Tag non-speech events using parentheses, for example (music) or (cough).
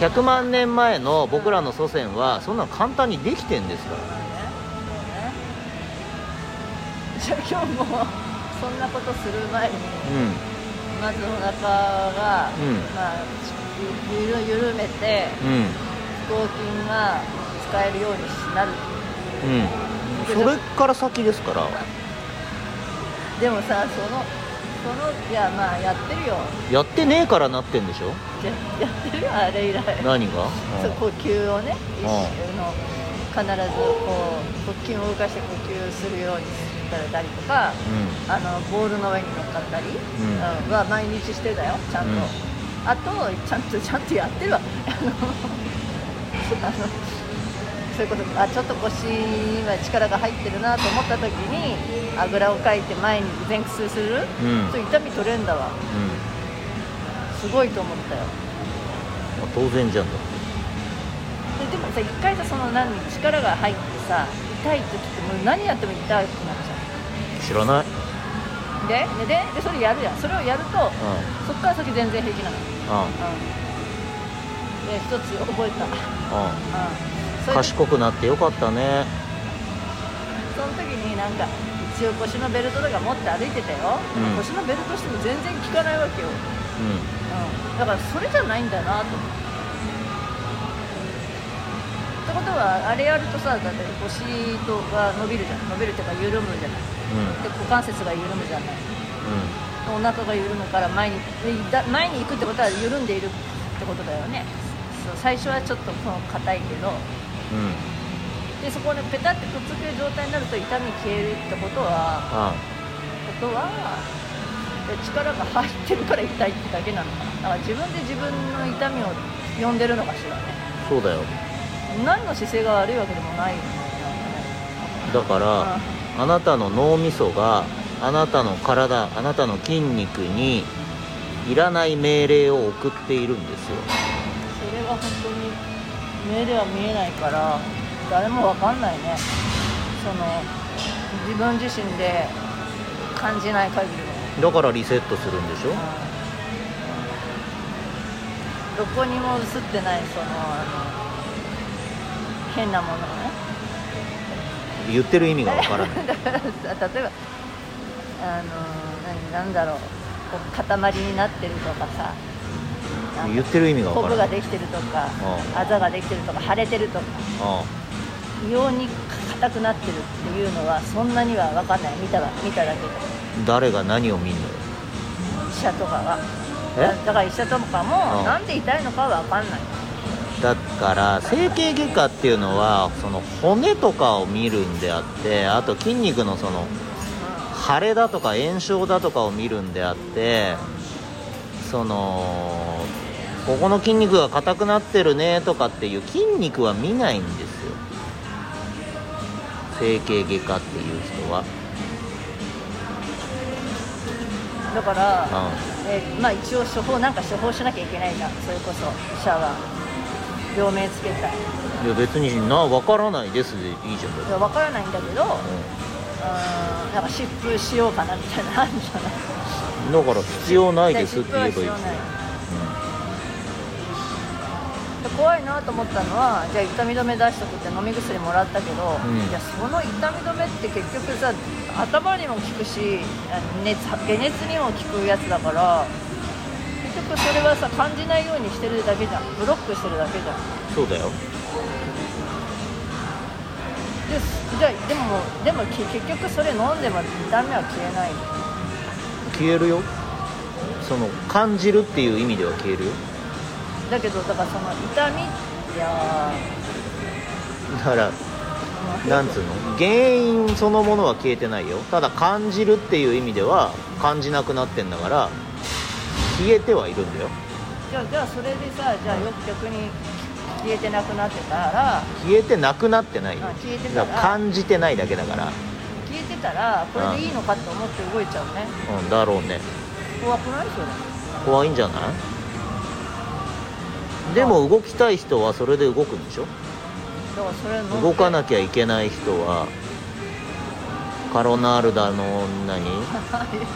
100万年前の僕らの祖先はそんなの簡単にできてんですから。じゃあ今日もそんなことする前にうまずお腹が、うん。まあゆゆる緩めてんうん。腹筋が使えるようになる。うん。それから先ですから。でもさそのそのいやまあやってるよ。やってねえからなってんでしょ？ややってるよあれ以来。何が、そう呼吸をね一うん周の必ずこう腹筋を動かして呼吸するようにしたりとかうあのボールの上に乗っかったり、んは毎日してたよちゃんと、うん。あとちゃんとちゃんとやってるわ。(laughs) あの (laughs) そういうこと。あちょっと腰に今力が入ってるなと思った時にあぐらをかいて前に前屈する、ん。うん、痛み取れんだわ。すごいと思ったよ。まあ当然じゃんだででもさ一回さその何力が入ってさ痛い時ってもう何やっても痛くなっちゃ知らない、うででででそれやるやん。それをやるとうそっから先全然平気なの。ん。うん。で一つ覚えた。うん。うん賢くなってよかったね。その時になんか一応腰のベルトとか持って歩いてたよ、うん。腰のベルトしても全然効かないわけよ、ううん、だからそれじゃないんだなと思って。ってことはあれやるとさだって腰とが伸びるじゃん。伸びるっていうか緩むじゃない。ん。で股関節が緩むじゃない。うん。お腹が緩むから前に前に行くってことは緩んでいるってことだよね。そう最初はちょっと硬いけど。うんでそこでペタってくっつける状態になると痛み消えるってことはあことはで力が入ってるから痛いってだけなのかな。だから自分で自分の痛みを呼んでるのかしらね。そうだよ。何の姿勢が悪いわけでもないよ。ねだからあなたの脳みそがあなたの体あなたの筋肉にいらない命令を送っているんですよ。それは本当に目では見えないから誰もわかんないね。その自分自身で感じない限りは、だからリセットするんでしょ？うん。どこにも映ってないそのあの変なものをね。言ってる意味がわからない。だからさ例えばあの何なんだろう。こう塊になってるとかさ言ってる意味がわコからないブができてるとかうあざができてるとか腫れてるとかあ異様に硬くなってるっていうのはそんなには分かんない。見たら見ただけで。あ誰が何を見んのよ。医者とかがえ？だだから医者とかもうん。なんで痛いのかは分かんない。だから整形外科っていうのはその骨とかを見るんであってあと筋肉のその腫れだとか炎症だとかを見るんであってそのここの筋肉が硬くなってるねとかっていう筋肉は見ないんですよ。整形外科っていう人は、だから、うえーまあ一応処方なんか処方しなきゃいけないじゃん。それこそ医者は病名つけた。いん、いや別にな分からないですでいいじゃん。いや分からないんだけどうん。なんか疾風しようかなみたいなのあるんじゃない？んだから必要ないですって言えばいい疾風は必要ないで怖いなと思ったのはじゃあ痛み止め出しとくって飲み薬もらったけど、うん。いやその痛み止めって結局さ頭にも効くしあ熱解熱にも効くやつだから結局それはさ感じないようにしてるだけじゃん。ブロックしてるだけじゃん。そうだよ。でじゃあでもでもき結局それ飲んでも痛みは消えない消えるよ。その感じるっていう意味では消えるよだけどだからその痛みいやだからーなんつうの？原因そのものは消えてないよ。ただ感じるっていう意味では感じなくなってんだから消えてはいるんだよ。じゃあじゃあそれでさじゃあよく逆に消えてなくなってたら消えてなくなってないよ。あ消えてたら感じてないだけだから。消えてたらこれでいいのかって思って動いちゃうね。うんだろうね。怖くないそれ。怖いんじゃない？でも動きたい人はそれで動くんでしょ？だからそれ飲んで動かなきゃいけない人はカロナールだの何？(laughs)